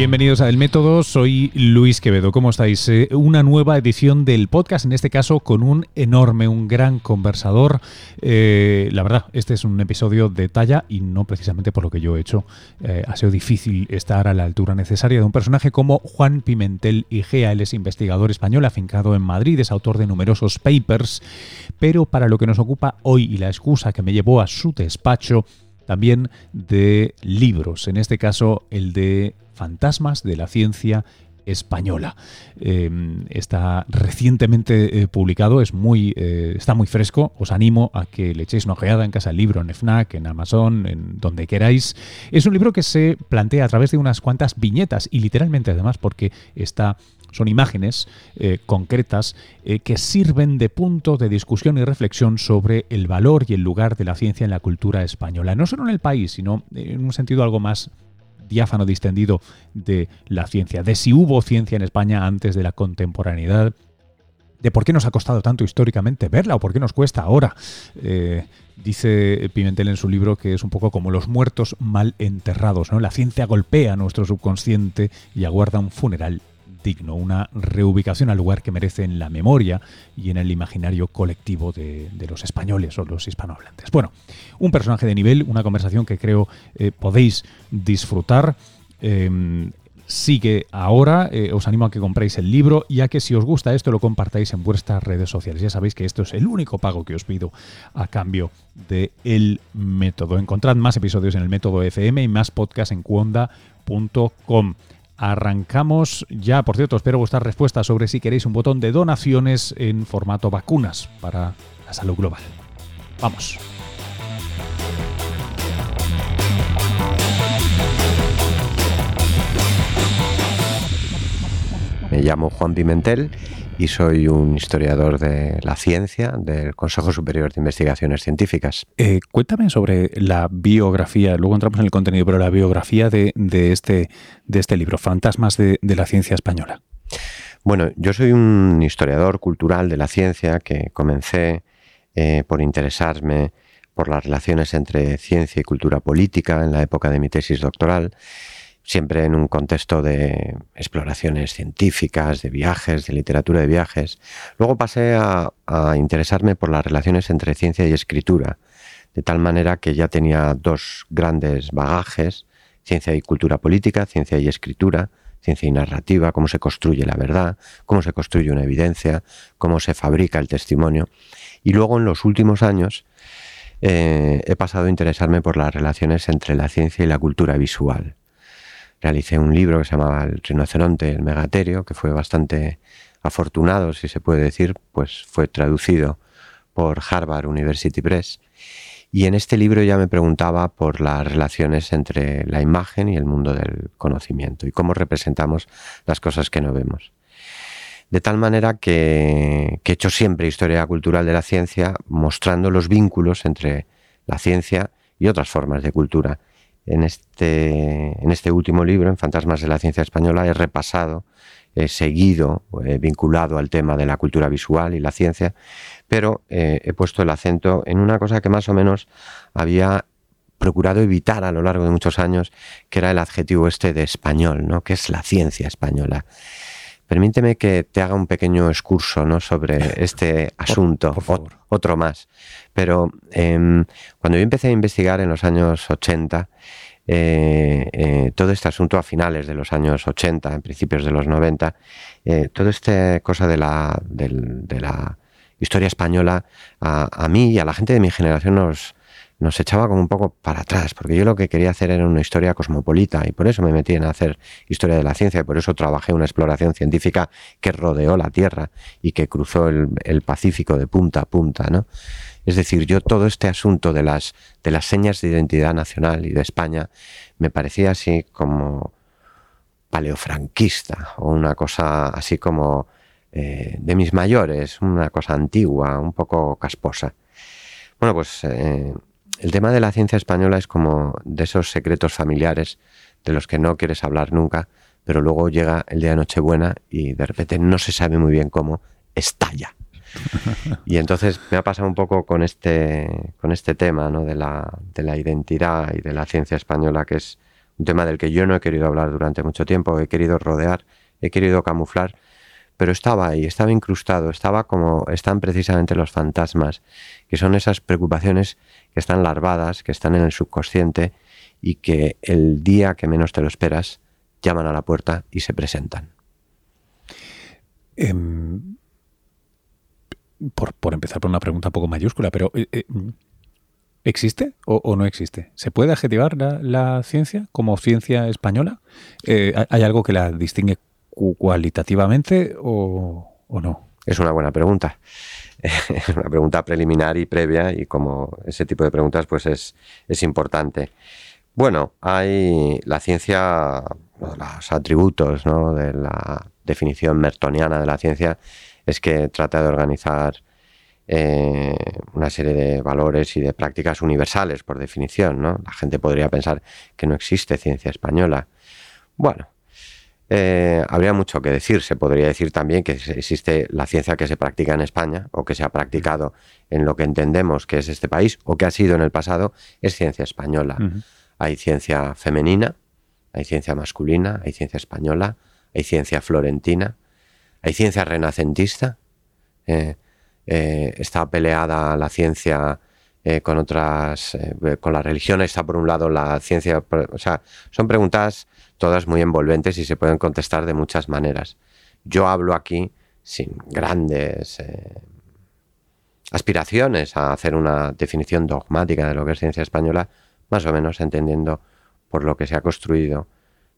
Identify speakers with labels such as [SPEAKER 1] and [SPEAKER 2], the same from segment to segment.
[SPEAKER 1] Bienvenidos a El Método, soy Luis Quevedo. ¿Cómo estáis? Eh, una nueva edición del podcast, en este caso con un enorme, un gran conversador. Eh, la verdad, este es un episodio de talla y no precisamente por lo que yo he hecho. Eh, ha sido difícil estar a la altura necesaria de un personaje como Juan Pimentel Igea. Él es investigador español afincado en Madrid, es autor de numerosos papers, pero para lo que nos ocupa hoy y la excusa que me llevó a su despacho, también de libros, en este caso el de Fantasmas de la Ciencia Española. Em, está recientemente eh, publicado, es muy, eh, está muy fresco. Os animo a que le echéis una ojeada en Casa del Libro, en FNAC, en Amazon, en donde queráis. Es un libro que se plantea a través de unas cuantas viñetas y literalmente además porque está son imágenes eh, concretas que sirven de punto de discusión y reflexión sobre el valor y el lugar de la ciencia en la cultura española. No solo en el país, sino en un sentido algo más diáfano distendido de la ciencia, de si hubo ciencia en España antes de la contemporaneidad, de por qué nos ha costado tanto históricamente verla o por qué nos cuesta ahora. Eh, dice Pimentel en su libro que es un poco como los muertos mal enterrados. ¿no? La ciencia golpea nuestro subconsciente y aguarda un funeral digno, una reubicación al lugar que merece en la memoria y en el imaginario colectivo de, los españoles o los hispanohablantes. Bueno, un personaje de nivel, una conversación que creo eh, podéis disfrutar. Em, sigue ahora. Eh, os animo a que compréis el libro y a que si os gusta esto lo compartáis en vuestras redes sociales. Ya sabéis que esto es el único pago que os pido a cambio de el método. Encontrad más episodios en el método FM y más podcast en cuonda.com. Arrancamos ya, por cierto, espero vuestras respuestas sobre si queréis un botón de donaciones en formato vacunas para la salud global. Vamos.
[SPEAKER 2] Me llamo Juan Pimentel y soy un historiador de la ciencia del Consejo Superior de Investigaciones Científicas.
[SPEAKER 1] Eh, cuéntame sobre la biografía, luego entramos en el contenido, pero la biografía de, este, de este libro, Fantasmas de, la Ciencia Española.
[SPEAKER 2] Bueno, yo soy un historiador cultural de la ciencia que comencé eh, por interesarme por las relaciones entre ciencia y cultura política en la época de mi tesis doctoral siempre en un contexto de exploraciones científicas, de viajes, de literatura de viajes. Luego pasé a, interesarme por las relaciones entre ciencia y escritura, de tal manera que ya tenía dos grandes bagajes, ciencia y cultura política, ciencia y escritura, ciencia y narrativa, cómo se construye la verdad, cómo se construye una evidencia, cómo se fabrica el testimonio. Y luego en los últimos años eh, he pasado a interesarme por las relaciones entre la ciencia y la cultura visual realicé un libro que se llamaba El rinoceronte, el megaterio, que fue bastante afortunado, si se puede decir, pues fue traducido por Harvard University Press. Y en este libro ya me preguntaba por las relaciones entre la imagen y el mundo del conocimiento y cómo representamos las cosas que no vemos. De tal manera que, que he hecho siempre historia cultural de la ciencia mostrando los vínculos entre la ciencia y otras formas de cultura en este, en este último libro, en Fantasmas de la Ciencia Española, he repasado, he seguido, he vinculado al tema de la cultura visual y la ciencia, pero eh, he puesto el acento en una cosa que más o menos había procurado evitar a lo largo de muchos años, que era el adjetivo este de español, ¿no? que es la ciencia española. Permíteme que te haga un pequeño excurso ¿no? sobre este asunto, otro más. Pero em, cuando yo empecé a investigar en los años 80, eh, eh, todo este asunto a finales de los años 80, en principios de los 90, eh, toda esta cosa de la, de, la historia española, a, mí y a la gente de mi generación nos, nos echaba como un poco para atrás, porque yo lo que quería hacer era una historia cosmopolita y por eso me metí en hacer historia de la ciencia y por eso trabajé una exploración científica que rodeó la Tierra y que cruzó el, Pacífico de punta a punta, ¿no? Es decir, yo todo este asunto de las, de las señas de identidad nacional y de España me parecía así como paleofranquista o una cosa así como eh, de mis mayores, una cosa antigua, un poco casposa. Bueno, pues eh, el tema de la ciencia española es como de esos secretos familiares de los que no quieres hablar nunca, pero luego llega el día de Nochebuena y de repente no se sabe muy bien cómo, estalla. Y entonces me ha pasado un poco con este, con este tema ¿no? de, la, de la identidad y de la ciencia española, que es un tema del que yo no he querido hablar durante mucho tiempo, he querido rodear, he querido camuflar, pero estaba ahí, estaba incrustado, estaba como están precisamente los fantasmas, que son esas preocupaciones que están larvadas, que están en el subconsciente y que el día que menos te lo esperas llaman a la puerta y se presentan.
[SPEAKER 1] Em, por, empezar por una pregunta un poco mayúscula, pero eh, eh, ¿existe o, no existe? ¿Se puede adjetivar la, ciencia como ciencia española? Eh, ¿Hay algo que la distingue cualitativamente o, no?
[SPEAKER 2] Es una buena pregunta. Es una pregunta preliminar y previa y como ese tipo de preguntas pues es, es importante. Bueno, hay la ciencia, los atributos ¿no? de la definición mertoniana de la ciencia es que trata de organizar eh, una serie de valores y de prácticas universales, por definición. ¿no? La gente podría pensar que no existe ciencia española. Bueno, eh, habría mucho que decir. Se podría decir también que existe la ciencia que se practica en España o que se ha practicado en lo que entendemos que es este país o que ha sido en el pasado, es ciencia española. Hay ciencia femenina, hay ciencia masculina, hay ciencia española, hay ciencia florentina, hay ciencia renacentista. Eh, eh, está peleada la ciencia con otras, con la religión. Está por un lado la ciencia, o sea, son preguntas todas muy envolventes y se pueden contestar de muchas maneras. Yo hablo aquí sin grandes aspiraciones a hacer una definición dogmática de lo que es ciencia española, más o menos entendiendo por lo que se ha construido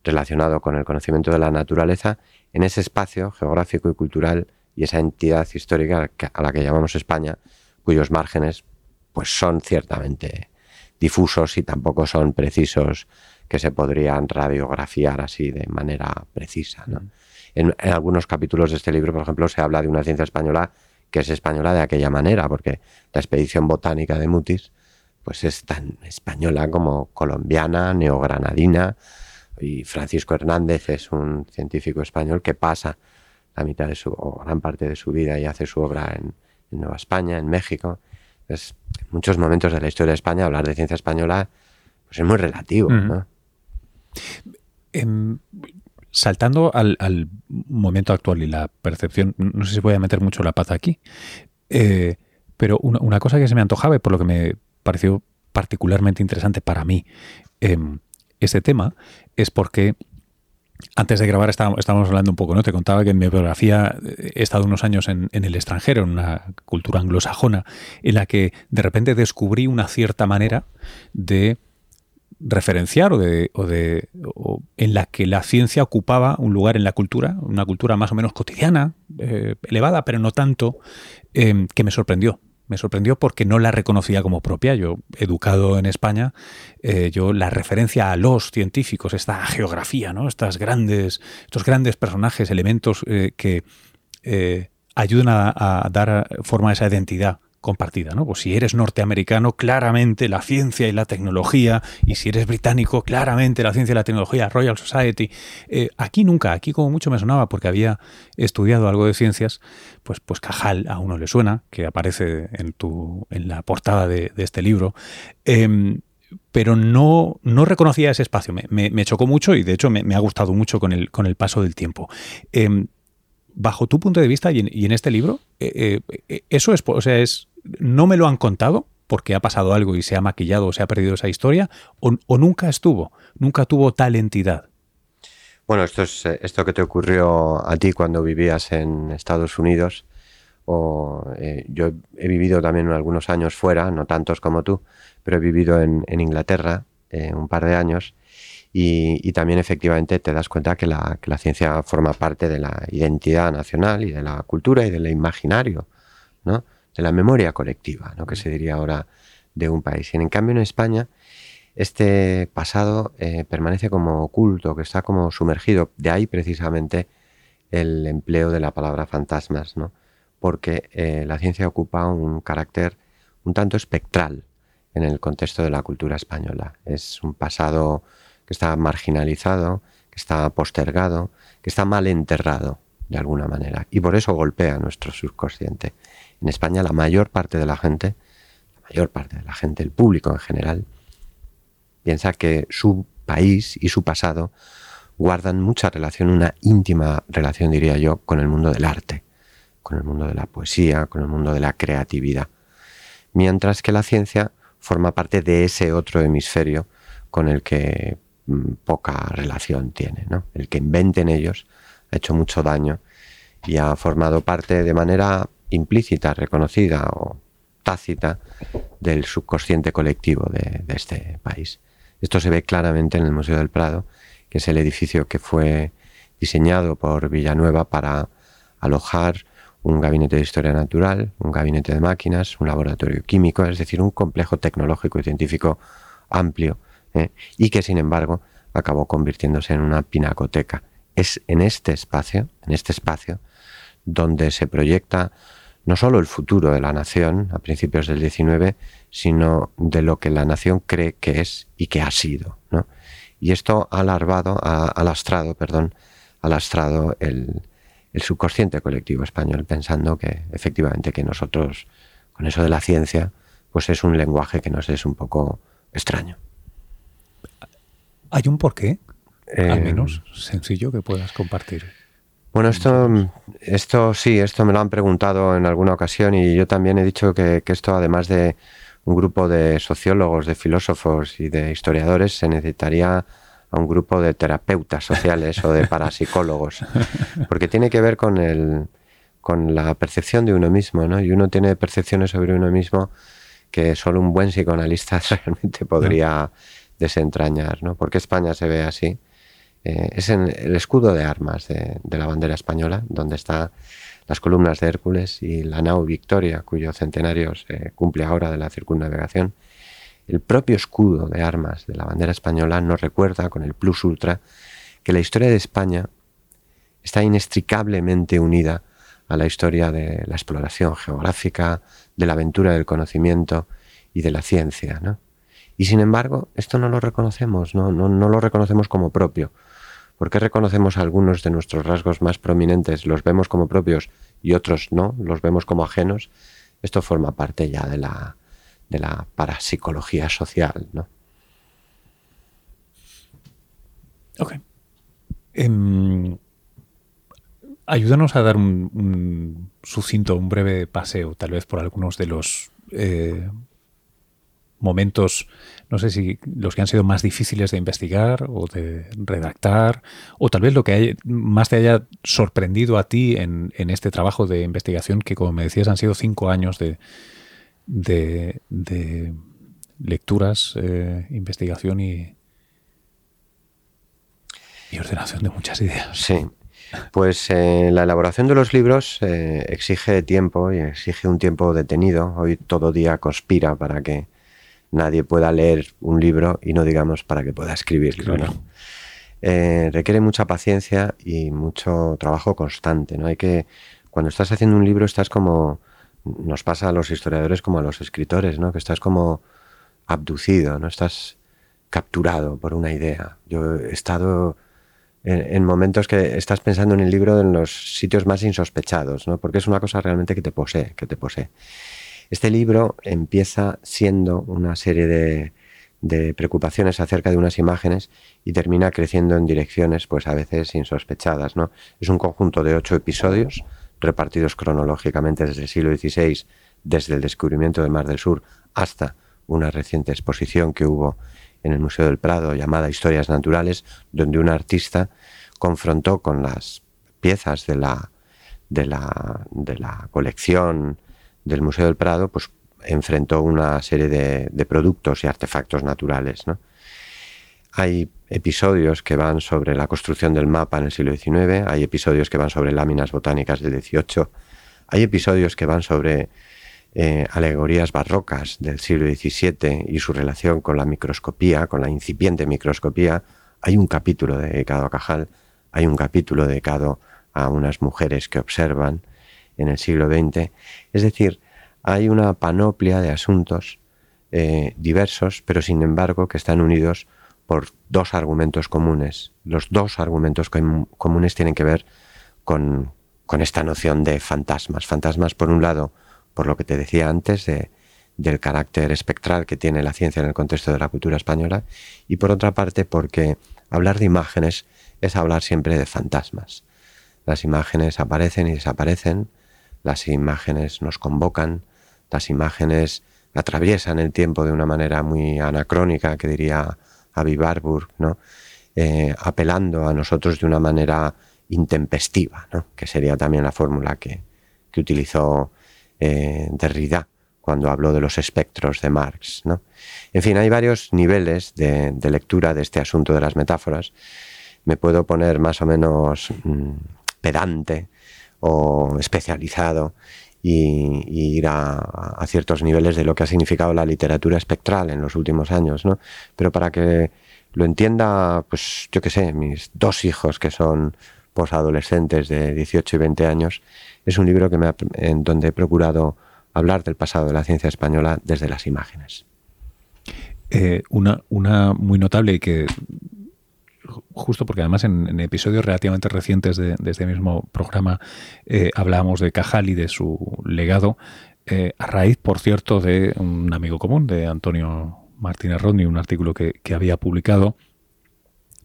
[SPEAKER 2] relacionado con el conocimiento de la naturaleza en ese espacio geográfico y cultural y esa entidad histórica a la que llamamos España, cuyos márgenes pues son ciertamente difusos y tampoco son precisos que se podrían radiografiar así de manera precisa. Mm. En, en, algunos capítulos de este libro, por ejemplo, se habla de una ciencia española que es española de aquella manera, porque la expedición botánica de Mutis pues es tan española como colombiana, neogranadina, y Francisco Hernández es un científico español que pasa la mitad de su, o gran parte de su vida y hace su obra en, Nueva España, en México. Es, en muchos momentos de la historia de España hablar de ciencia española pues es muy relativo.
[SPEAKER 1] Em, saltando al, momento actual y la percepción, no sé si voy a meter mucho la pata aquí, eh, pero una, cosa que se me antojaba y por lo que me pareció particularmente interesante para mí em, este tema es porque antes de grabar estábamos, hablando un poco, ¿no? Te contaba que en mi biografía he estado unos años en, el extranjero, en una cultura anglosajona, en la que de repente descubrí una cierta manera de referenciar o de, o de en la que la ciencia ocupaba un lugar en la cultura, una cultura más o menos cotidiana, eh, elevada, pero no tanto, eh, que me sorprendió me sorprendió porque no la reconocía como propia. Yo, educado en España, eh, yo la referencia a los científicos, esta geografía, ¿no? Estas grandes, estos grandes personajes, elementos eh, que ayudan a, dar forma a esa identidad compartida, ¿no? Pues si eres norteamericano, claramente la ciencia y la tecnología, y si eres británico, claramente la ciencia y la tecnología, Royal Society. Eh, aquí nunca, aquí como mucho me sonaba porque había estudiado algo de ciencias, pues, pues Cajal a uno le suena, que aparece en, tu, en la portada de, este libro. Em, pero no, no reconocía ese espacio. Me, chocó mucho y de hecho me, ha gustado mucho con el, con el paso del tiempo. Em, bajo tu punto de vista y en, este libro, eh, eh, eso es, o sea, es no me lo han contado porque ha pasado algo y se ha maquillado o se ha perdido esa historia, o, nunca estuvo, nunca tuvo tal entidad.
[SPEAKER 2] Bueno, esto es eh, esto que te ocurrió a ti cuando vivías en Estados Unidos. O, eh, yo he vivido también algunos años fuera, no tantos como tú, pero he vivido en, Inglaterra eh, un par de años y, también efectivamente te das cuenta que la, que la, ciencia forma parte de la identidad nacional y de la cultura y del imaginario, ¿no? De la memoria colectiva, lo que se diría ahora de un país. Y en cambio en España este pasado eh, permanece como oculto, que está como sumergido. De ahí precisamente el empleo de la palabra fantasmas, ¿no? porque eh, la ciencia ocupa un carácter un tanto espectral en el contexto de la cultura española. Es un pasado que está marginalizado, que está postergado, que está mal enterrado de alguna manera. Y por eso golpea nuestro subconsciente. En España la mayor parte de la gente, la mayor parte de la gente, el público en general, piensa que su país y su pasado guardan mucha relación, una íntima relación, diría yo, con el mundo del arte, con el mundo de la poesía, con el mundo de la creatividad. Mientras que la ciencia forma parte de ese otro hemisferio con el que mm, poca relación tiene. ¿no? El que inventen ellos ha hecho mucho daño y ha formado parte de manera implícita, reconocida o tácita del subconsciente colectivo de, este país. Esto se ve claramente en el Museo del Prado, que es el edificio que fue diseñado por Villanueva para alojar un gabinete de historia natural, un gabinete de máquinas, un laboratorio químico, es decir, un complejo tecnológico y científico amplio, ¿eh? y que sin embargo acabó convirtiéndose en una pinacoteca. Es en este espacio, en este espacio, donde se proyecta no solo el futuro de la nación a principios del XIX, sino de lo que la nación cree que es y que ha sido. Y esto ha alarvado, ha alastrado, perdón, alastrado el, el subconsciente colectivo español, pensando que efectivamente que nosotros, con eso de la ciencia, pues es un lenguaje que nos es un poco extraño.
[SPEAKER 1] ¿Hay un porqué? Al eh, menos sencillo que puedas compartir.
[SPEAKER 2] Bueno, esto, esto sí, esto me lo han preguntado en alguna ocasión y yo también he dicho que, esto, además de un grupo de sociólogos, de filósofos y de historiadores, se necesitaría a un grupo de terapeutas sociales o de parapsicólogos, porque tiene que ver con, el, con la percepción de uno mismo, ¿no? Y uno tiene percepciones sobre uno mismo que solo un buen psicoanalista realmente podría desentrañar, ¿no? ¿Por qué España se ve así? Eh, es en el escudo de armas de, la bandera española, donde están las columnas de Hércules y la nao Victoria, cuyo centenario se cumple ahora de la circunnavegación. El propio escudo de armas de la bandera española nos recuerda con el plus ultra que la historia de España está inextricablemente unida a la historia de la exploración geográfica, de la aventura del conocimiento y de la ciencia. Y sin embargo, esto no lo reconocemos, no, no, no lo reconocemos como propio. ¿Por qué reconocemos algunos de nuestros rasgos más prominentes, los vemos como propios y otros no, los vemos como ajenos? Esto forma parte ya de la, de la parapsicología social, ¿no?
[SPEAKER 1] Ok. Em, ayúdanos a dar un, sucinto, un breve paseo, tal vez por algunos de los eh, momentos, no sé si los que han sido más difíciles de investigar o de redactar, o tal vez lo que más te haya sorprendido a ti en, este trabajo de investigación, que como me decías han sido cinco años de, de, lecturas, eh, investigación y, y ordenación de muchas ideas.
[SPEAKER 2] Sí. Pues eh, la elaboración de los libros eh, exige tiempo y exige un tiempo detenido. Hoy todo día conspira para que nadie pueda leer un libro y no digamos para que pueda escribirlo. Eh, requiere mucha paciencia y mucho trabajo constante. ¿no? Hay que, cuando estás haciendo un libro, estás como, nos pasa a los historiadores como a los escritores, ¿no? que estás como abducido, no estás capturado por una idea. Yo he estado en, en, momentos que estás pensando en el libro en los sitios más insospechados, ¿no? porque es una cosa realmente que te posee, que te posee. Este libro empieza siendo una serie de, preocupaciones acerca de unas imágenes y termina creciendo en direcciones pues a veces insospechadas. ¿no? Es un conjunto de ocho episodios repartidos cronológicamente desde el siglo XVI, desde el descubrimiento del Mar del Sur hasta una reciente exposición que hubo en el Museo del Prado llamada Historias Naturales, donde un artista confrontó con las piezas de la, de la, de la colección del Museo del Prado, pues enfrentó una serie de, productos y artefactos naturales. Hay episodios que van sobre la construcción del mapa en el siglo XIX, hay episodios que van sobre láminas botánicas del XVIII, hay episodios que van sobre eh, alegorías barrocas del siglo XVII y su relación con la microscopía, con la incipiente microscopía. Hay un capítulo dedicado a Cajal, hay un capítulo dedicado a unas mujeres que observan, en el siglo XX. Es decir, hay una panoplia de asuntos eh, diversos, pero sin embargo que están unidos por dos argumentos comunes. Los dos argumentos comunes tienen que ver con, esta noción de fantasmas. Fantasmas, por un lado, por lo que te decía antes, de, del carácter espectral que tiene la ciencia en el contexto de la cultura española y por otra parte porque hablar de imágenes es hablar siempre de fantasmas. Las imágenes aparecen y desaparecen, las imágenes nos convocan, las imágenes atraviesan el tiempo de una manera muy anacrónica, que diría Avi Barbour, ¿no? Eh, apelando a nosotros de una manera intempestiva, ¿no? que sería también la fórmula que, que utilizó eh, Derrida cuando habló de los espectros de Marx. ¿no? En fin, hay varios niveles de, lectura de este asunto de las metáforas. Me puedo poner más o menos mm, pedante o especializado y, ir a, ciertos niveles de lo que ha significado la literatura espectral en los últimos años, ¿no? Pero para que lo entienda, pues yo qué sé, mis dos hijos que son posadolescentes de 18 y 20 años, es un libro que me en donde he procurado hablar del pasado de la ciencia española desde las imágenes.
[SPEAKER 1] Eh, una, una muy notable que justo porque además en, episodios relativamente recientes de, este mismo programa eh, hablábamos de Cajal y de su legado, eh, a raíz, por cierto, de un amigo común, de Antonio Martínez Rodney, un artículo que, había publicado,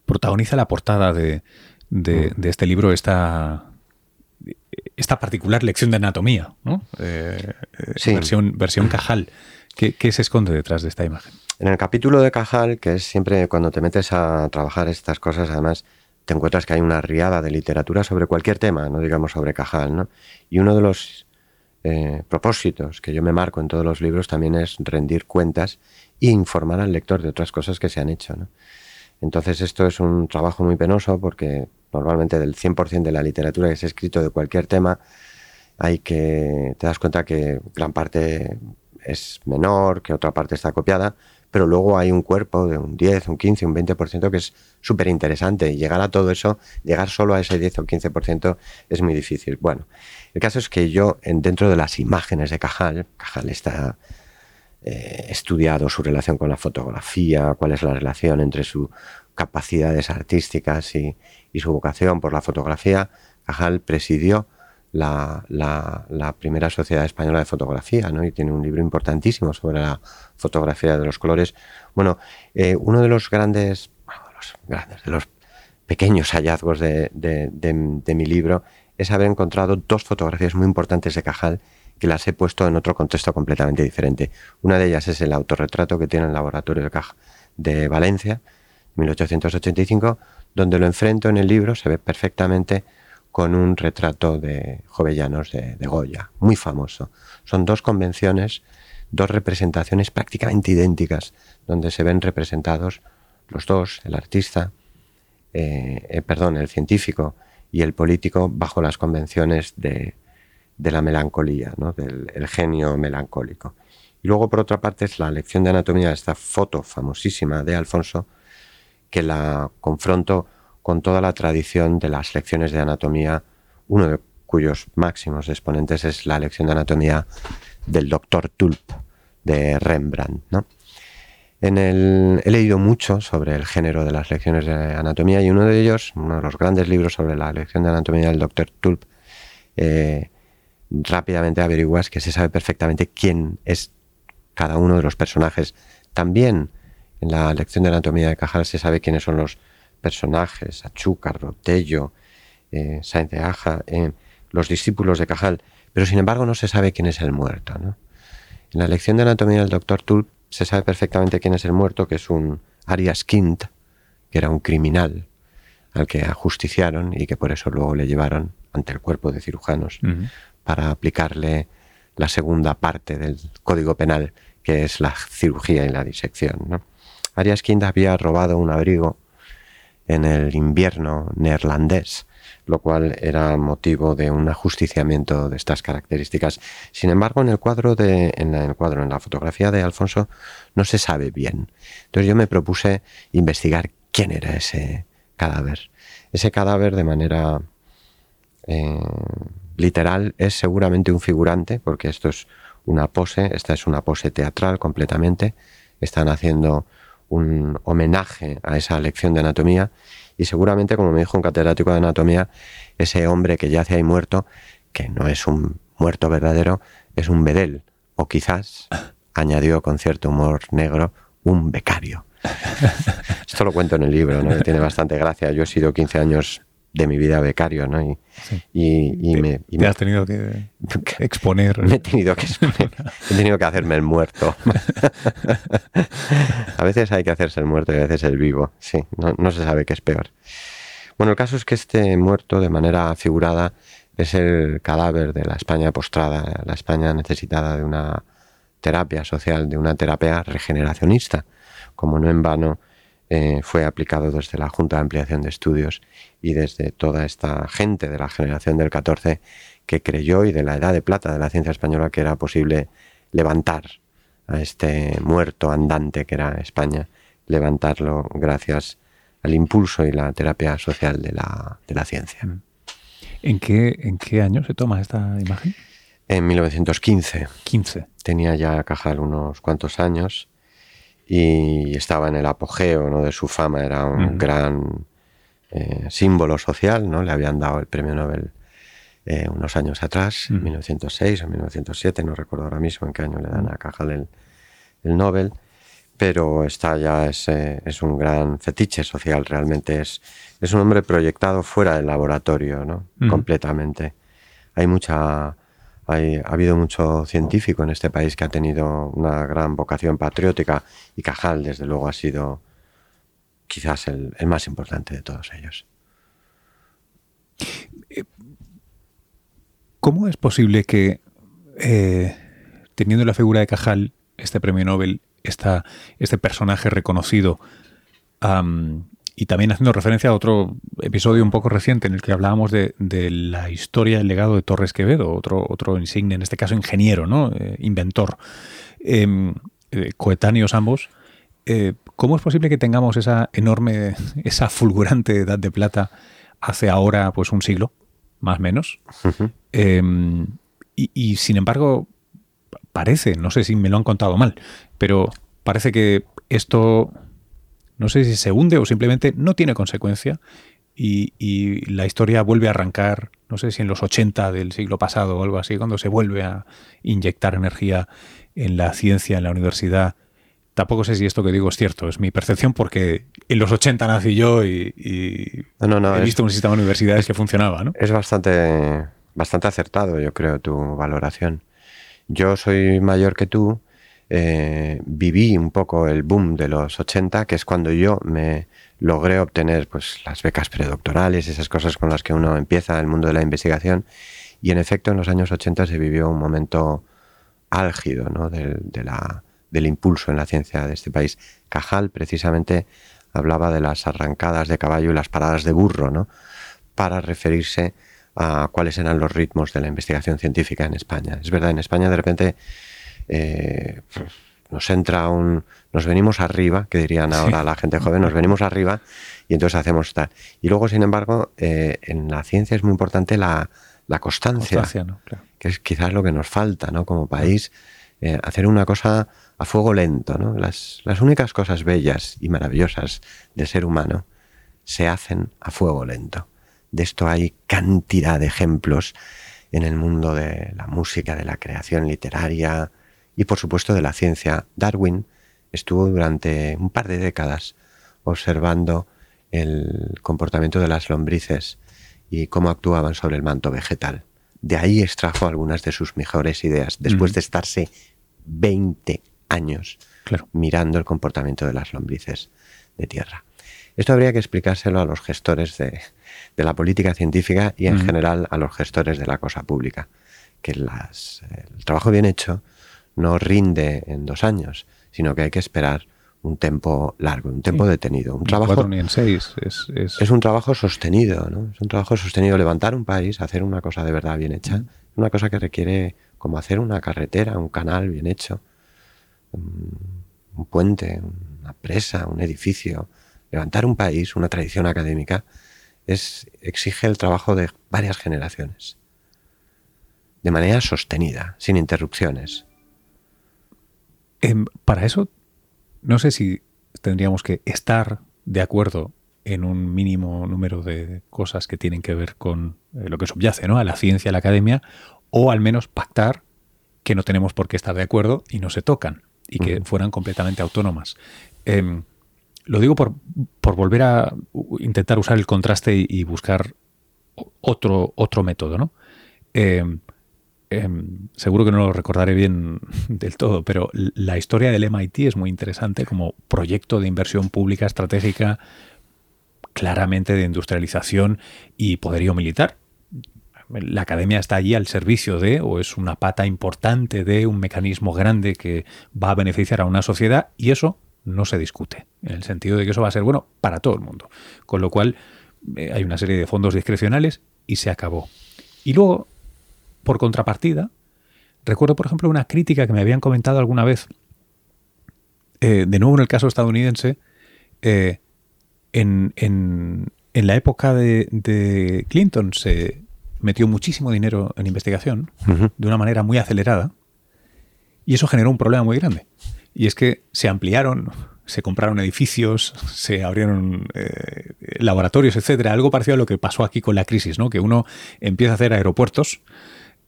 [SPEAKER 1] protagoniza la portada de, de, mm. este libro esta, esta particular lección de anatomía, ¿no? Eh, versión, versión Cajal. ¿Qué se esconde detrás de esta imagen?
[SPEAKER 2] En el capítulo de Cajal, que es siempre cuando te metes a trabajar estas cosas, además te encuentras que hay una riada de literatura sobre cualquier tema, no digamos sobre Cajal, ¿no? Y uno de los eh, propósitos que yo me marco en todos los libros también es rendir cuentas e informar al lector de otras cosas que se han hecho, ¿no? Entonces esto es un trabajo muy penoso porque normalmente del 100% de la literatura que se ha escrito de cualquier tema hay que te das cuenta que gran parte es menor, que otra parte está copiada, pero luego hay un cuerpo de un 10, un 15, un 20% que es súper interesante. Llegar a todo eso, llegar solo a ese 10 o 15% es muy difícil. Bueno, el caso es que yo, dentro de las imágenes de Cajal, Cajal está eh, estudiado su relación con la fotografía, cuál es la relación entre sus capacidades artísticas y, y su vocación por la fotografía. Cajal presidió la, primera sociedad española de fotografía, ¿no? Y tiene un libro importantísimo sobre la fotografía de los colores. Bueno, eh, uno de los grandes, de los grandes, de los pequeños hallazgos de, de, mi libro es haber encontrado dos fotografías muy importantes de Cajal que las he puesto en otro contexto completamente diferente. Una de ellas es el autorretrato que tiene el laboratorio de Caja de Valencia, 1885, donde lo enfrento en el libro, se ve perfectamente con un retrato de Jovellanos de, Goya, muy famoso. Son dos convenciones, dos representaciones prácticamente idénticas, donde se ven representados los dos, el artista, eh, eh, perdón, el científico y el político, bajo las convenciones de, la melancolía, del genio melancólico. Y luego, por otra parte, es la lección de anatomía, esta foto famosísima de Alfonso, que la confronto con toda la tradición de las lecciones de anatomía, uno de cuyos máximos exponentes es la lección de anatomía del doctor Tulp de Rembrandt. En el, he leído mucho sobre el género de las lecciones de anatomía y uno de ellos, uno de los grandes libros sobre la lección de anatomía del doctor Tulp, eh, rápidamente averiguas que se sabe perfectamente quién es cada uno de los personajes. También en la lección de anatomía de Cajal se sabe quiénes son los personajes, Achúcar, Rotello, eh, Sainz de Aja, eh, los discípulos de Cajal, pero sin embargo no se sabe quién es el muerto. En la lección de anatomía del doctor Tulp se sabe perfectamente quién es el muerto, que es un Arias Quint, que era un criminal al que ajusticiaron y que por eso luego le llevaron ante el cuerpo de cirujanos para aplicarle la segunda parte del Código Penal, que es la cirugía y la disección. Arias Quint había robado un abrigo en el invierno neerlandés, lo cual era motivo de un ajusticiamiento de estas características. Sin embargo, en el cuadro de, en el cuadro, en la fotografía de Alfonso, no se sabe bien. Entonces yo me propuse investigar quién era ese cadáver. Ese cadáver de manera eh, literal es seguramente un figurante, porque esto es una pose, esta es una pose teatral completamente. Están haciendo un homenaje a esa lección de anatomía y seguramente, como me dijo un catedrático de anatomía, ese hombre que yace ahí muerto, que no es un muerto verdadero, es un bedel o quizás añadió con cierto humor negro, un becario. Esto lo cuento en el libro, ¿no? que tiene bastante gracia. Yo he sido 15 años de mi vida becario, ¿no? Y,
[SPEAKER 1] me, has tenido que exponer.
[SPEAKER 2] Me he tenido que exponer. he tenido que hacerme el muerto. a veces hay que hacerse el muerto y a veces el vivo. Sí, no, no se sabe qué es peor. Bueno, el caso es que este muerto, de manera figurada, es el cadáver de la España postrada, la España necesitada de una terapia social, de una terapia regeneracionista, como no en vano eh, fue aplicado desde la Junta de Ampliación de Estudios y desde toda esta gente de la generación del 14 que creyó y de la edad de plata de la ciencia española que era posible levantar a este muerto andante que era España, levantarlo gracias al impulso y la terapia social de la, de la ciencia. Mm.
[SPEAKER 1] ¿En qué, ¿En qué año se toma esta imagen?
[SPEAKER 2] En 1915.
[SPEAKER 1] 15.
[SPEAKER 2] Tenía ya Cajal unos cuantos años y estaba en el apogeo ¿no? de su fama, era un gran eh, símbolo social, ¿no? Le habían dado el premio Nobel eh, unos años atrás, en 1906 o 1907, no recuerdo ahora mismo en qué año le dan a Cajal el, el Nobel, pero está ya es, eh, es, un gran fetiche social, realmente es, es un hombre proyectado fuera del laboratorio, ¿no? Completamente. Hay mucha ha habido mucho científico en este país que ha tenido una gran vocación patriótica y Cajal, desde luego, ha sido quizás el, más importante de todos ellos.
[SPEAKER 1] ¿Cómo es posible que, eh, teniendo la figura de Cajal, este premio Nobel, este personaje reconocido, y también haciendo referencia a otro episodio un poco reciente en el que hablábamos de, la historia, el legado de Torres Quevedo, otro, otro insigne, en este caso ingeniero, ¿no? Eh, inventor, em, eh, coetáneos ambos. Eh, ¿Cómo es posible que tengamos esa enorme, esa fulgurante edad de plata hace ahora pues un siglo, más o menos? Em, y, y sin embargo, parece, no sé si me lo han contado mal, pero parece que esto no sé si se hunde o simplemente no tiene consecuencia y, la historia vuelve a arrancar, no sé si en los 80 del siglo pasado o algo así, cuando se vuelve a inyectar energía en la ciencia, en la universidad. Tampoco sé si esto que digo es cierto, es mi percepción porque en los 80 nací yo y, he visto un sistema de universidades que funcionaba. ¿no?
[SPEAKER 2] Es bastante, bastante acertado, yo creo, tu valoración. Yo soy mayor que tú eh, viví un poco el boom de los 80, que es cuando yo me logré obtener pues, las becas predoctorales, esas cosas con las que uno empieza el mundo de la investigación. Y en efecto, en los años 80 se vivió un momento álgido ¿no? del, de la, del impulso en la ciencia de este país. Cajal precisamente hablaba de las arrancadas de caballo y las paradas de burro, ¿no? para referirse a cuáles eran los ritmos de la investigación científica en España. Es verdad, en España de repente eh, nos entra un, nos venimos arriba, que dirían ahora la gente joven, nos venimos arriba y entonces hacemos tal. Y luego, sin embargo, eh, en la ciencia es muy importante la, constancia, que es quizás lo que nos falta, ¿no? Como país, eh, hacer una cosa a fuego lento, ¿no? Las, las únicas cosas bellas y maravillosas del ser humano se hacen a fuego lento. De esto hay cantidad de ejemplos en el mundo de la música, de la creación literaria, y por supuesto de la ciencia. Darwin estuvo durante un par de décadas observando el comportamiento de las lombrices y cómo actuaban sobre el manto vegetal. De ahí extrajo algunas de sus mejores ideas, después de estarse 20 años mirando el comportamiento de las lombrices de tierra. Esto habría que explicárselo a los gestores de, la política científica y en general a los gestores de la cosa pública, que las, el trabajo bien hecho no rinde en dos años, sino que hay que esperar un tiempo largo, un tiempo detenido. Un
[SPEAKER 1] trabajo, ni en seis. Es,
[SPEAKER 2] es... un trabajo sostenido, ¿no? Es un trabajo sostenido. Levantar un país, hacer una cosa de verdad bien hecha, una cosa que requiere como hacer una carretera, un canal bien hecho, un puente, una presa, un edificio. Levantar un país, una tradición académica, es, exige el trabajo de varias generaciones. De manera sostenida, sin interrupciones.
[SPEAKER 1] Em, para eso, no sé si tendríamos que estar de acuerdo en un mínimo número de cosas que tienen que ver con eh, lo que subyace ¿no? a la ciencia, a la academia, o al menos pactar que no tenemos por qué estar de acuerdo y no se tocan. y que fueran completamente autónomas. Em, lo digo por, volver a intentar usar el contraste y, buscar otro, otro método, ¿no? Em, em, seguro que no lo recordaré bien del todo, pero la historia del MIT es muy interesante como proyecto de inversión pública estratégica claramente de industrialización y poderío militar. La academia está allí al servicio de, o es una pata importante de un mecanismo grande que va a beneficiar a una sociedad y eso no se discute, en el sentido de que eso va a ser bueno para todo el mundo. Con lo cual eh, hay una serie de fondos discrecionales y se acabó. Y luego, por contrapartida, recuerdo, por ejemplo, una crítica que me habían comentado alguna vez, eh, de nuevo en el caso estadounidense, eh, en, en, la época de, Clinton se metió muchísimo dinero en investigación de una manera muy acelerada y eso generó un problema muy grande. Y es que se ampliaron, se compraron edificios, se abrieron eh, laboratorios, etcétera. Algo parecido a lo que pasó aquí con la crisis, ¿no? Que uno empieza a hacer aeropuertos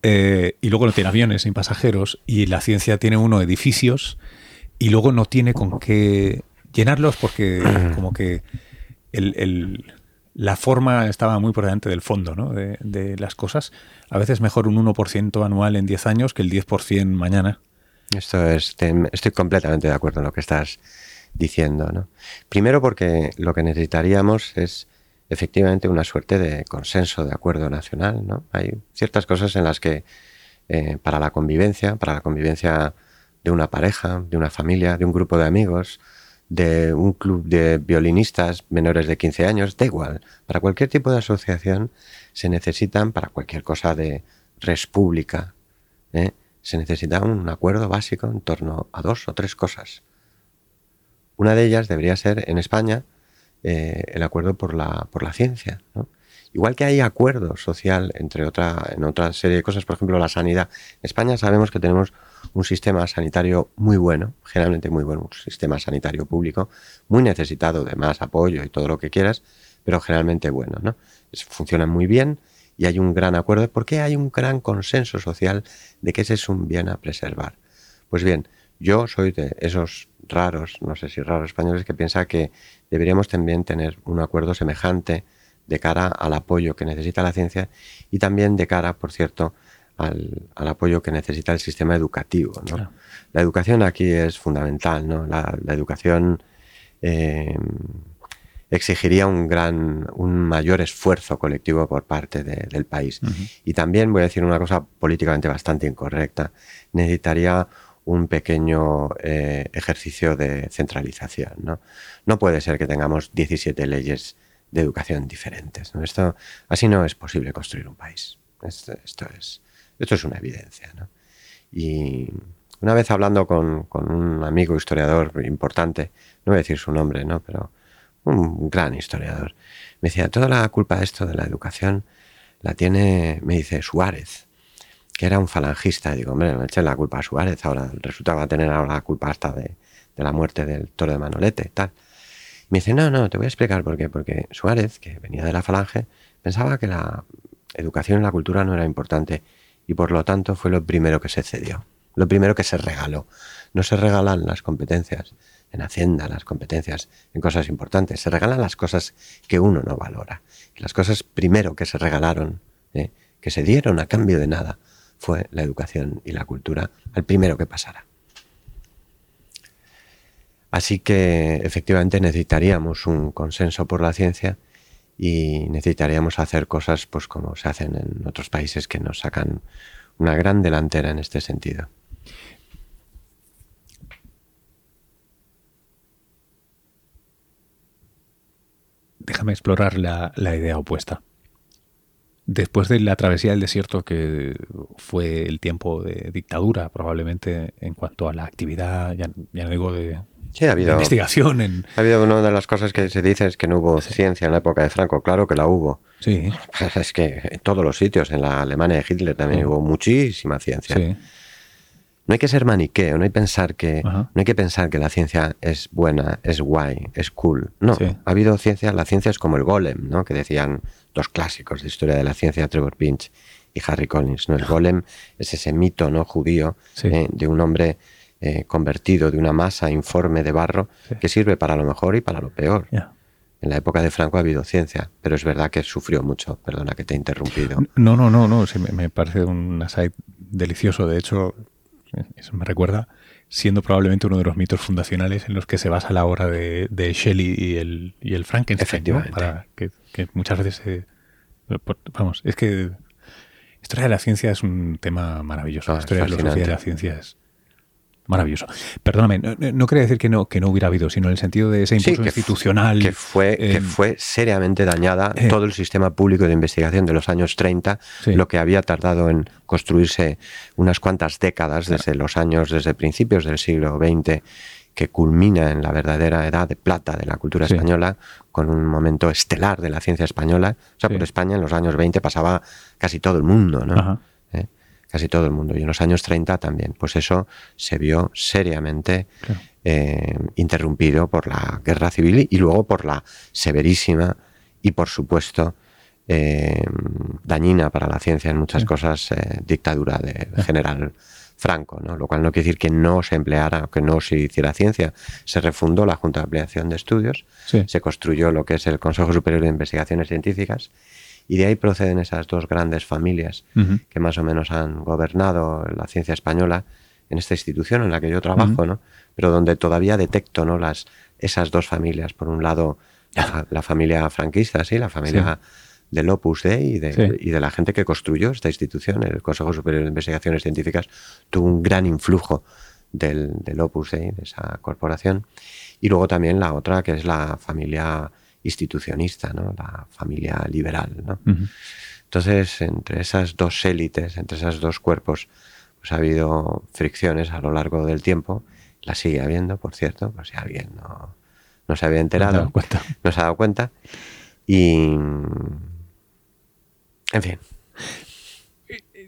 [SPEAKER 1] eh, y luego no tiene aviones ni pasajeros y la ciencia tiene uno edificios y luego no tiene con qué llenarlos porque como que la forma estaba muy por delante del fondo ¿no? de, de, las cosas. A veces mejor un 1% anual en 10 años que el 10% mañana.
[SPEAKER 2] Esto es, estoy completamente de acuerdo en lo que estás diciendo. ¿no? Primero porque lo que necesitaríamos es efectivamente una suerte de consenso, de acuerdo nacional. ¿no? Hay ciertas cosas en las que eh, para la convivencia, para la convivencia de una pareja, de una familia, de un grupo de amigos, de un club de violinistas menores de 15 años, da igual. Para cualquier tipo de asociación se necesitan, para cualquier cosa de res pública, ¿eh? se necesita un acuerdo básico en torno a dos o tres cosas. Una de ellas debería ser en España eh, el acuerdo por la, por la ciencia. Igual que hay acuerdo social entre otra, en otra serie de cosas, por ejemplo la sanidad. En España sabemos que tenemos un sistema sanitario muy bueno, generalmente muy bueno, un sistema sanitario público, muy necesitado de más apoyo y todo lo que quieras, pero generalmente bueno. ¿no? funciona muy bien, y hay un gran acuerdo porque hay un gran consenso social de que ese es un bien a preservar. Pues bien, yo soy de esos raros, no sé si raros españoles, que piensa que deberíamos también tener un acuerdo semejante de cara al apoyo que necesita la ciencia y también de cara, por cierto, al, apoyo que necesita el sistema educativo. La educación aquí es fundamental, ¿no? La, educación eh, exigiría un gran, un mayor esfuerzo colectivo por parte del país. Y también voy a decir una cosa políticamente bastante incorrecta. Necesitaría un pequeño eh, ejercicio de centralización. ¿no? no puede ser que tengamos 17 leyes de educación diferentes. Esto, así no es posible construir un país. Esto, es, esto es una evidencia. Y una vez hablando con, con, un amigo historiador importante, no voy a decir su nombre, ¿no? pero un gran historiador. Me decía, toda la culpa de esto de la educación la tiene, me dice, Suárez, que era un falangista. Y digo, hombre, me eché la culpa a Suárez, ahora resulta que va a tener ahora la culpa hasta de, la muerte del toro de Manolete tal. me dice, no, no, te voy a explicar por qué. Porque Suárez, que venía de la falange, pensaba que la educación y la cultura no era importante y por lo tanto fue lo primero que se cedió, lo primero que se regaló. No se regalan las competencias, en Hacienda, las competencias, en cosas importantes. Se regalan las cosas que uno no valora. las cosas primero que se regalaron, ¿eh? que se dieron a cambio de nada, fue la educación y la cultura al primero que pasara. Así que efectivamente necesitaríamos un consenso por la ciencia y necesitaríamos hacer cosas pues como se hacen en otros países que nos sacan una gran delantera en este sentido.
[SPEAKER 1] déjame explorar la, idea opuesta. Después de la travesía del desierto, que fue el tiempo de dictadura, probablemente en cuanto a la actividad, ya, no digo de,
[SPEAKER 2] ha habido,
[SPEAKER 1] investigación. En...
[SPEAKER 2] Ha habido una de las cosas que se dice es que no hubo ciencia en la época de Franco. Claro que la hubo.
[SPEAKER 1] Sí.
[SPEAKER 2] Es que en todos los sitios, en la Alemania de Hitler también hubo muchísima ciencia. Sí no hay que ser maniqueo, no hay, pensar que, no hay que pensar que la ciencia es buena, es guay, es cool. No, ha habido ciencia, la ciencia es como el golem, ¿no? que decían dos clásicos de historia de la ciencia, Trevor Pinch y Harry Collins. ¿no? El golem es ese mito no judío eh, de un hombre eh, convertido de una masa informe de barro que sirve para lo mejor y para lo peor. En la época de Franco ha habido ciencia, pero es verdad que sufrió mucho. Perdona que te he interrumpido.
[SPEAKER 1] No, no, no, no. me, parece un aside delicioso. De hecho, eso me recuerda, siendo probablemente uno de los mitos fundacionales en los que se basa la obra de, Shelley y el, y el Frankenstein.
[SPEAKER 2] Efectivamente.
[SPEAKER 1] Para que, muchas veces Vamos, es que historia de la ciencia es un tema maravilloso. la historia de la ciencia es maravilloso. Perdóname, no, quería decir que no, que no hubiera habido, sino en el sentido de ese impulso institucional.
[SPEAKER 2] Que fue, que eh, fue seriamente dañada eh. todo el sistema público de investigación de los años 30, lo que había tardado en construirse unas cuantas décadas desde los años, desde principios del siglo XX que culmina en la verdadera edad de plata de la cultura española, con un momento estelar de la ciencia española. O sea, por España en los años 20 pasaba casi todo el mundo, ¿no? Casi todo el mundo, y en los años 30 también. Pues eso se vio seriamente eh, interrumpido por la guerra civil y luego por la severísima y, por supuesto, eh, dañina para la ciencia en muchas cosas eh, dictadura de, general Franco, ¿no? lo cual no quiere decir que no se empleara, que no se hiciera ciencia. Se refundó la Junta de Ampliación de Estudios, se construyó lo que es el Consejo Superior de Investigaciones Científicas y de ahí proceden esas dos grandes familias que más o menos han gobernado la ciencia española en esta institución en la que yo trabajo, ¿no? Pero donde todavía detecto, ¿no? Las, esas dos familias. Por un lado, la, familia franquista, sí, la familia del Opus Dei y de, y de, la gente que construyó esta institución, el Consejo Superior de Investigaciones Científicas, tuvo un gran influjo del, del Opus Dei, de esa corporación. Y luego también la otra, que es la familia institucionista, ¿no? la familia liberal. ¿no? Entonces, entre esas dos élites, entre esos dos cuerpos, pues ha habido fricciones a lo largo del tiempo. La sigue habiendo, por cierto, por si alguien no, no se había enterado, no se ha dado cuenta. Y, en fin.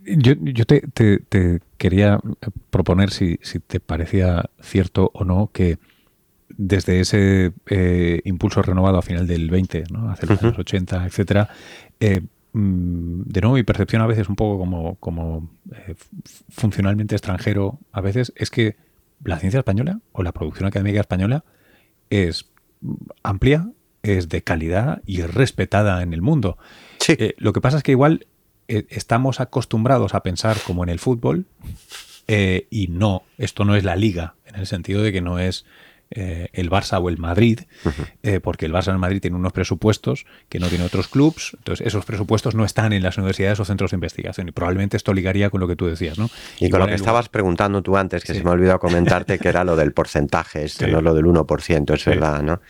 [SPEAKER 1] Yo, yo te, te, quería proponer si, si te parecía cierto o no que desde ese eh, impulso renovado a final del 20, ¿no? hacia los años 80, etcétera, eh, mm, de nuevo mi percepción a veces un poco como, como eh, funcionalmente extranjero a veces es que la ciencia española o la producción académica española es amplia, es de calidad y es respetada en el mundo. lo que pasa es que igual estamos acostumbrados a pensar como en el fútbol y no, esto no es la liga, en el sentido de que no es eh, el Barça o el Madrid, eh, porque el Barça o el Madrid tienen unos presupuestos que no tienen otros clubs, entonces esos presupuestos no están en las universidades o centros de investigación y probablemente esto ligaría con lo que tú decías, ¿no?
[SPEAKER 2] Y con lo que estabas preguntando tú antes, que se me ha olvidado comentarte, que era lo del porcentaje, este, no lo del 1%, es verdad, ¿no?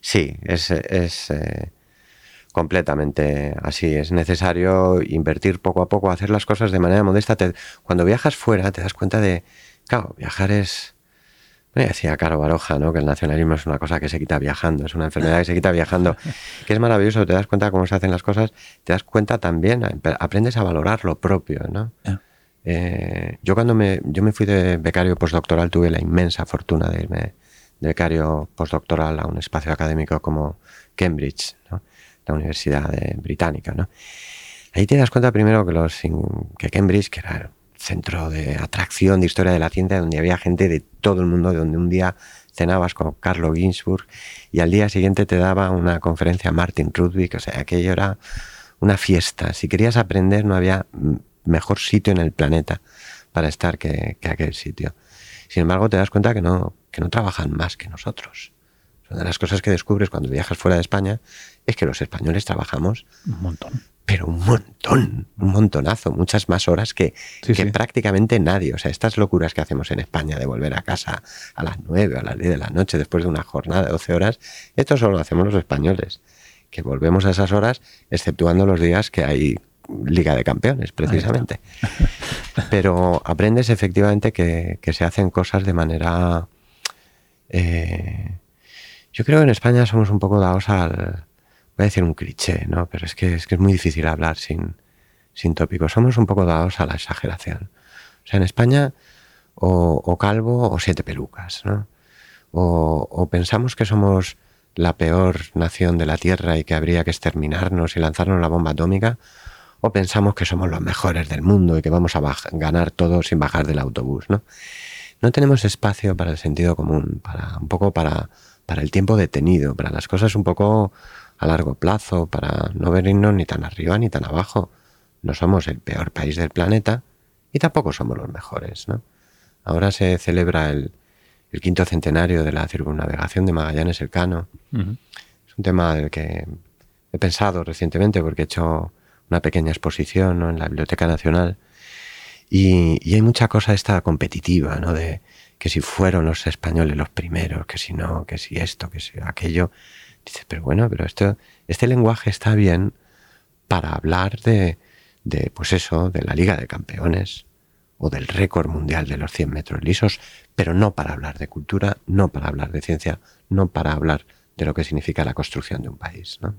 [SPEAKER 2] Sí, es... Eh, completamente así. Es necesario invertir poco a poco, hacer las cosas de manera modesta. cuando viajas fuera te das cuenta de, claro, viajar es, decía Caro Baroja, ¿no? Que el nacionalismo es una cosa que se quita viajando, es una enfermedad que se quita viajando, que es maravilloso, te das cuenta de cómo se hacen las cosas, te das cuenta también, aprendes a valorar lo propio, ¿no? Eh, yo cuando me, yo me fui de becario postdoctoral tuve la inmensa fortuna de irme de becario postdoctoral a un espacio académico como Cambridge, ¿no? la Universidad Británica, ¿no? Ahí te das cuenta primero que los que Cambridge, que era centro de atracción de historia de la ciencia donde había gente de todo el mundo, donde un día cenabas con Carlo Ginzburg y al día siguiente te daba una conferencia Martin Rudwig, o sea, aquello era una fiesta. Si querías aprender no había mejor sitio en el planeta para estar que, aquel sitio. Sin embargo, te das cuenta que no, que no trabajan más que nosotros. Una de las cosas que descubres cuando viajas fuera de España es que los españoles trabajamos
[SPEAKER 1] un montón
[SPEAKER 2] pero un montón, un montonazo, muchas más horas que, prácticamente nadie. O sea, estas locuras que hacemos en España de volver a casa a las 9 o a las 10 de la noche después de una jornada de 12 horas, esto solo lo hacemos los españoles, que volvemos a esas horas exceptuando los días que hay Liga de Campeones, precisamente. Pero aprendes efectivamente que, se hacen cosas de manera... Eh, yo creo que en España somos un poco dados al voy a decir un cliché, ¿no? Pero es que es, que es muy difícil hablar sin, sin tópicos. Somos un poco dados a la exageración. O sea, en España, o, calvo o siete pelucas, ¿no? O, pensamos que somos la peor nación de la Tierra y que habría que exterminarnos y lanzarnos la bomba atómica, o pensamos que somos los mejores del mundo y que vamos a ganar todo sin bajar del autobús, ¿no? no tenemos espacio para el sentido común, para un poco para, para el tiempo detenido, para las cosas un poco a largo plazo, para no venirnos ni tan arriba ni tan abajo. No somos el peor país del planeta y tampoco somos los mejores. ¿no? Ahora se celebra el, el quinto centenario de la circunnavegación de Magallanes Elcano. Es un tema del que he pensado recientemente porque he hecho una pequeña exposición en la Biblioteca Nacional y, y, hay mucha cosa esta competitiva, ¿no? De que si fueron los españoles los primeros, que si no, que si esto, que si aquello. Dices, pero bueno, pero esto, este lenguaje está bien para hablar de, de, pues eso, de la Liga de Campeones o del récord mundial de los 100 metros lisos, pero no para hablar de cultura, no para hablar de ciencia, no para hablar de lo que significa la construcción de un país. ¿no?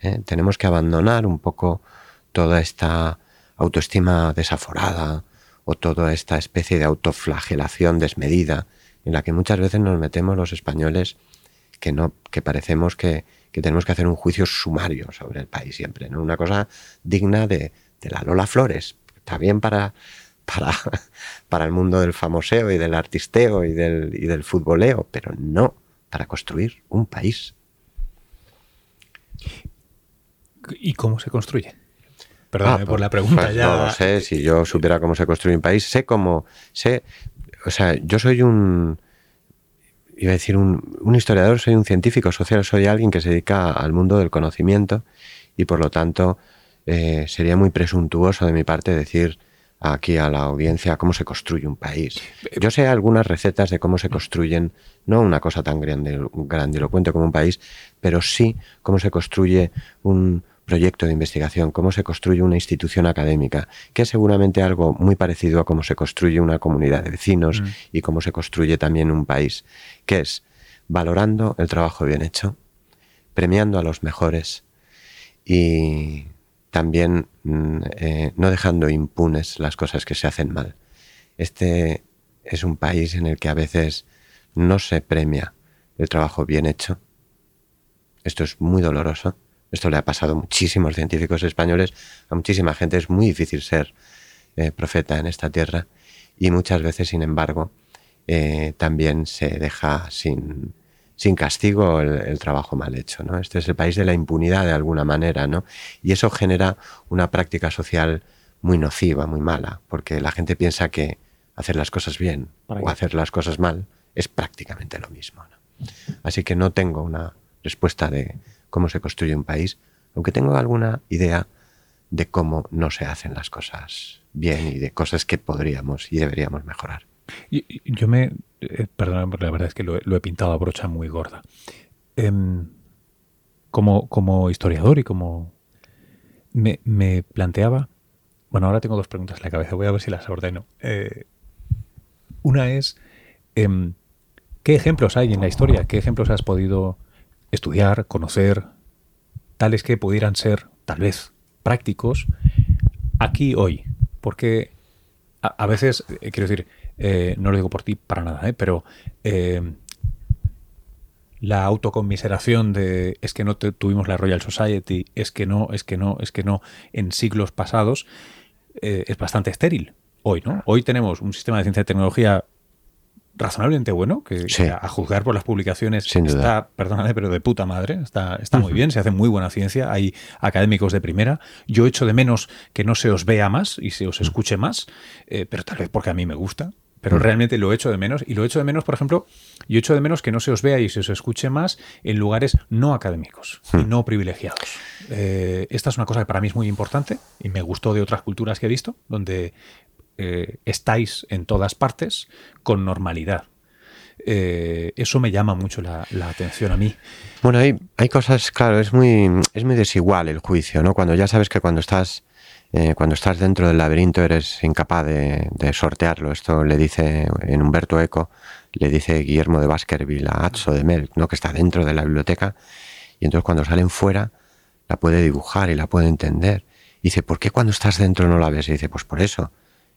[SPEAKER 2] ¿Eh? Tenemos que abandonar un poco toda esta autoestima desaforada o toda esta especie de autoflagelación desmedida en la que muchas veces nos metemos los españoles que no que parecemos que, que tenemos que hacer un juicio sumario sobre el país siempre, ¿no? Una cosa digna de, de la Lola Flores. Está bien para, para, para el mundo del famoseo y del artisteo y del, y del futboleo, pero no para construir un país.
[SPEAKER 1] ¿Y cómo se construye? Perdón
[SPEAKER 2] Ah,
[SPEAKER 1] por la
[SPEAKER 2] pues,
[SPEAKER 1] pregunta
[SPEAKER 2] pues
[SPEAKER 1] ya.
[SPEAKER 2] No lo sé, si yo supiera cómo se construye un país, sé cómo, sé, o sea, yo soy un, iba a decir un, un historiador, soy un científico social, soy alguien que se dedica al mundo del conocimiento y por lo tanto eh, sería muy presuntuoso de mi parte decir aquí a la audiencia cómo se construye un país. Yo sé algunas recetas de cómo se construyen, no una cosa tan grande, grandilocuente como un país, pero sí cómo se construye un proyecto de investigación, cómo se construye una institución académica, que es seguramente algo muy parecido a cómo se construye una comunidad de vecinos
[SPEAKER 1] Mm.
[SPEAKER 2] y cómo se construye también un país, que es valorando el trabajo bien hecho, premiando a los mejores y también mm, eh, no dejando impunes las cosas que se hacen mal. Este es un país en el que a veces no se premia el trabajo bien hecho. Esto es muy doloroso. Esto le ha pasado a muchísimos científicos españoles, a muchísima gente. Es muy difícil ser eh, profeta en esta tierra y muchas veces, sin embargo, eh, también se deja sin, sin castigo el, el, trabajo mal hecho. ¿no? Este es el país de la impunidad de alguna manera, ¿no? Y eso genera una práctica social muy nociva, muy mala, porque la gente piensa que hacer las cosas bien o hacer las cosas mal es prácticamente lo mismo. ¿no? Así que no tengo una respuesta de cómo se construye un país, aunque tengo alguna idea de cómo no se hacen las cosas bien y de cosas que podríamos y deberíamos mejorar.
[SPEAKER 1] Yo, me. Eh, perdón, la verdad es que lo, he pintado a brocha muy gorda. Eh, como, como, historiador y como. Me, me, planteaba. Bueno, ahora tengo dos preguntas en la cabeza, voy a ver si las ordeno. Eh, una es. em, ¿Qué ejemplos hay en la historia? ¿Qué ejemplos has podido estudiar, conocer, tales que pudieran ser, tal vez, prácticos aquí hoy? Porque a, a veces, eh, quiero decir, eh, no lo digo por ti para nada, ¿eh? pero la autoconmiseración de es que no te, tuvimos la Royal Society, es que no, es que no, es que no, en siglos pasados, es bastante estéril hoy, ¿no? Hoy tenemos un sistema de ciencia y tecnología razonablemente bueno, que,
[SPEAKER 2] Sí.
[SPEAKER 1] que a, juzgar por las publicaciones está, perdóname, pero de puta madre, está, está muy bien, se hace muy buena ciencia, hay académicos de primera. Yo echo de menos que no se os vea más y se os escuche más, eh, pero tal vez porque a mí me gusta. Pero realmente lo echo de menos. Y lo echo de menos, por ejemplo, yo echo de menos que no se os vea y se os escuche más en lugares no académicos y no privilegiados. Eh, esta es una cosa que para mí es muy importante y me gustó de otras culturas que he visto, donde eh, estáis en todas partes con normalidad. Eh, eso me llama mucho la, atención a mí.
[SPEAKER 2] Bueno, hay, hay cosas, claro, es muy, es muy desigual el juicio, ¿no? Cuando ya sabes que cuando estás, eh, cuando estás dentro del laberinto eres incapaz de, de sortearlo. Esto le dice en Humberto Eco, le dice Guillermo de Baskerville a Atso de Melk, ¿no? Que está dentro de la biblioteca y entonces cuando salen fuera la puede dibujar y la puede entender. Y dice, ¿por qué cuando estás dentro no la ves? Y dice, pues por eso.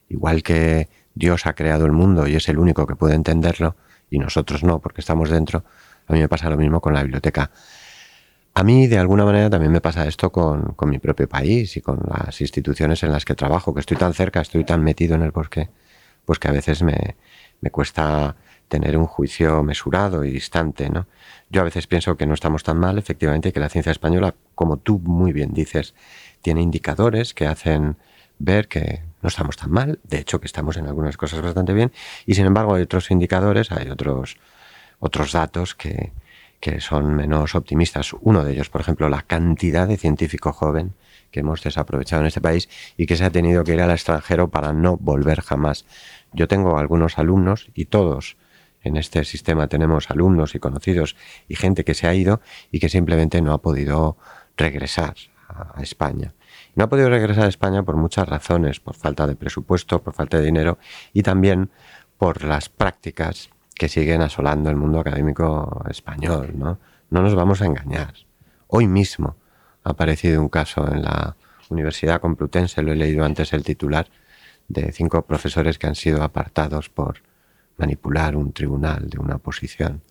[SPEAKER 2] Igual que Dios ha creado el mundo y es el único que puede entenderlo, y nosotros no, porque estamos dentro, a mí me pasa lo mismo con la biblioteca. A mí, de alguna manera, también me pasa esto con, con mi propio país y con las instituciones en las que trabajo, que estoy tan cerca, estoy tan metido en el bosque, pues que a veces me, me cuesta tener un juicio mesurado y distante, ¿no? Yo a veces pienso que no estamos tan mal, efectivamente, que la ciencia española, como tú muy bien dices, tiene indicadores que hacen ver que no estamos tan mal, de hecho que estamos en algunas cosas bastante bien, y sin embargo hay otros indicadores, hay otros, otros datos que, que son menos optimistas. Uno de ellos, por ejemplo, la cantidad de científico joven que hemos desaprovechado en este país y que se ha tenido que ir al extranjero para no volver jamás. Yo tengo algunos alumnos y todos en este sistema tenemos alumnos y conocidos y gente que se ha ido y que simplemente no ha podido regresar a España. No ha podido regresar a España por muchas razones, por falta de presupuesto, por falta de dinero y también por las prácticas que siguen asolando el mundo académico español. No, no nos vamos a engañar. Hoy mismo ha aparecido un caso en la Universidad Complutense, lo he leído antes el titular, de cinco profesores que han sido apartados por manipular un tribunal de una posición.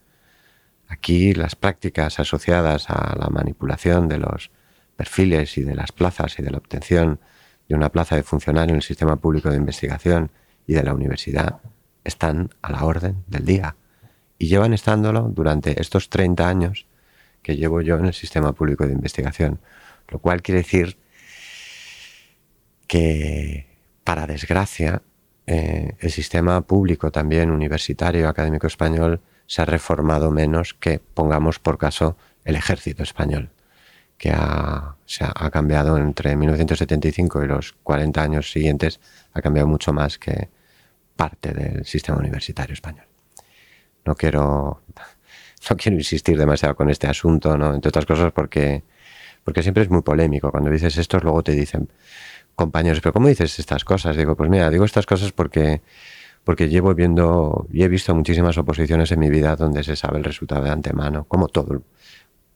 [SPEAKER 2] Aquí las prácticas asociadas a la manipulación de los perfiles y de las plazas y de la obtención de una plaza de funcionario en el sistema público de investigación y de la universidad están a la orden del día. Y llevan estándolo durante estos 30 años que llevo yo en el sistema público de investigación, lo cual quiere decir que, para desgracia, eh, el sistema público también universitario, académico español, se ha reformado menos que, pongamos por caso, el ejército español, que ha, ha, cambiado entre 1975 y los 40 años siguientes, ha cambiado mucho más que parte del sistema universitario español. No quiero, no quiero insistir demasiado con este asunto, ¿no? entre otras cosas porque, porque siempre es muy polémico. Cuando dices esto, luego te dicen, compañeros, pero ¿cómo dices estas cosas? Digo, pues mira, digo estas cosas porque, porque llevo viendo y he visto muchísimas oposiciones en mi vida donde se sabe el resultado de antemano, como todo,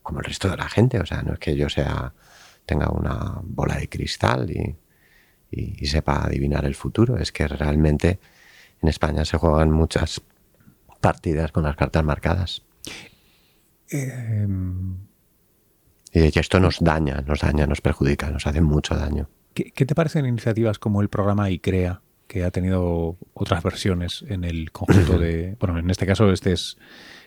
[SPEAKER 2] como el resto de la gente. O sea, no es que yo sea, tenga una bola de cristal y, y, sepa adivinar el futuro, es que realmente en España se juegan muchas partidas con las cartas marcadas. Em, y esto nos daña, nos daña, nos perjudica, nos hace mucho daño.
[SPEAKER 3] ¿Qué, te parecen iniciativas como el programa ICREA, que ha tenido otras versiones en el conjunto de... Bueno, en este caso este es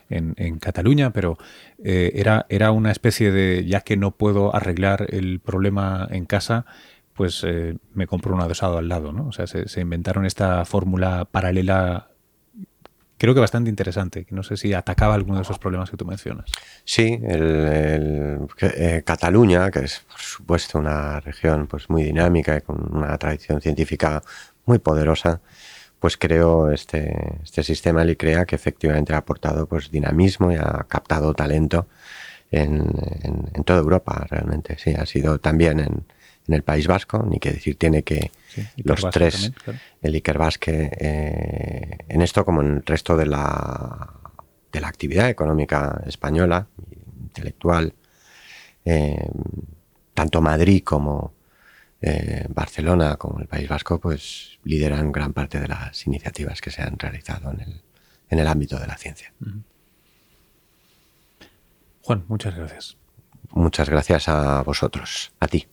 [SPEAKER 3] en, Cataluña, pero eh, era, era una especie de, ya que no puedo arreglar el problema en casa, pues eh, me compro un adosado al lado, ¿no? O sea, se, se inventaron esta fórmula paralela creo que bastante interesante, que no sé si atacaba alguno de esos problemas que tú mencionas.
[SPEAKER 2] Sí, el, eh, Cataluña, que es por supuesto una región pues muy dinámica y con una tradición científica muy poderosa, pues creó este, este sistema LICREA que efectivamente ha aportado pues dinamismo y ha captado talento en, en toda Europa realmente. Sí, ha sido también en, en el País Vasco, ni que decir tiene que los tres, el Iker Basque, eh, en esto como en el resto de la, de la actividad económica española, intelectual, eh, tanto Madrid como eh, Barcelona como el País Vasco, pues lideran gran parte de las iniciativas que se han realizado en el, en el ámbito de la ciencia.
[SPEAKER 3] Juan, muchas gracias.
[SPEAKER 2] Muchas gracias a vosotros, a ti.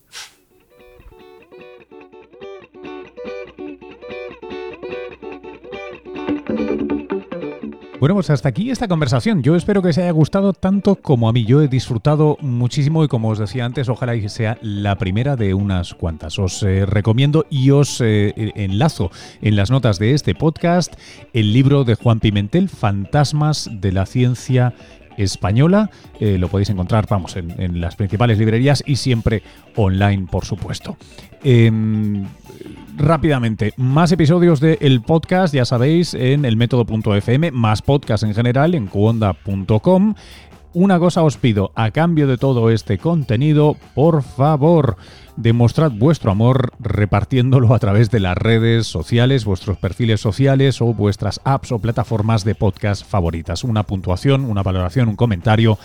[SPEAKER 1] Bueno, pues hasta aquí esta conversación. Yo espero que os haya gustado tanto como a mí. Yo he disfrutado muchísimo y como os decía antes, ojalá que sea la primera de unas cuantas. Os eh, recomiendo y os eh, enlazo en las notas de este podcast el libro de Juan Pimentel, Fantasmas de la Ciencia española. Eh, lo podéis encontrar, vamos, en, las principales librerías y siempre online, por supuesto. Em, rápidamente, más episodios del podcast, ya sabéis, en el método.fm, más podcast en general en cuonda.com. Una cosa os pido, a cambio de todo este contenido, por favor, demostrad vuestro amor repartiéndolo a través de las redes sociales, vuestros perfiles sociales o vuestras apps o plataformas de podcast favoritas. Una puntuación, una valoración, un comentario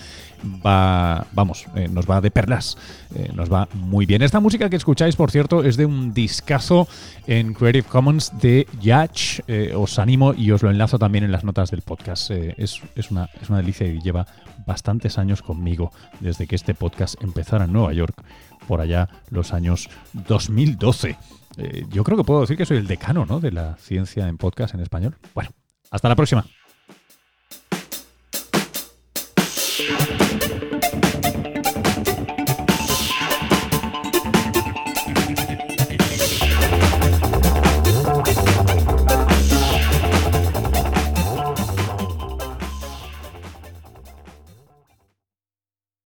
[SPEAKER 1] va, vamos, eh, nos va de perlas, eh, nos va muy bien. Esta música que escucháis, por cierto, es de un discazo en Creative Commons de Yatch. Eh, os animo y os lo enlazo también en las notas del podcast. es, es, una, es una delicia y lleva bastantes años conmigo desde que este podcast empezara en Nueva York por allá los años 2012. Eh, yo creo que puedo decir que soy el decano ¿no? de la ciencia en podcast en español. Bueno, Hasta la próxima.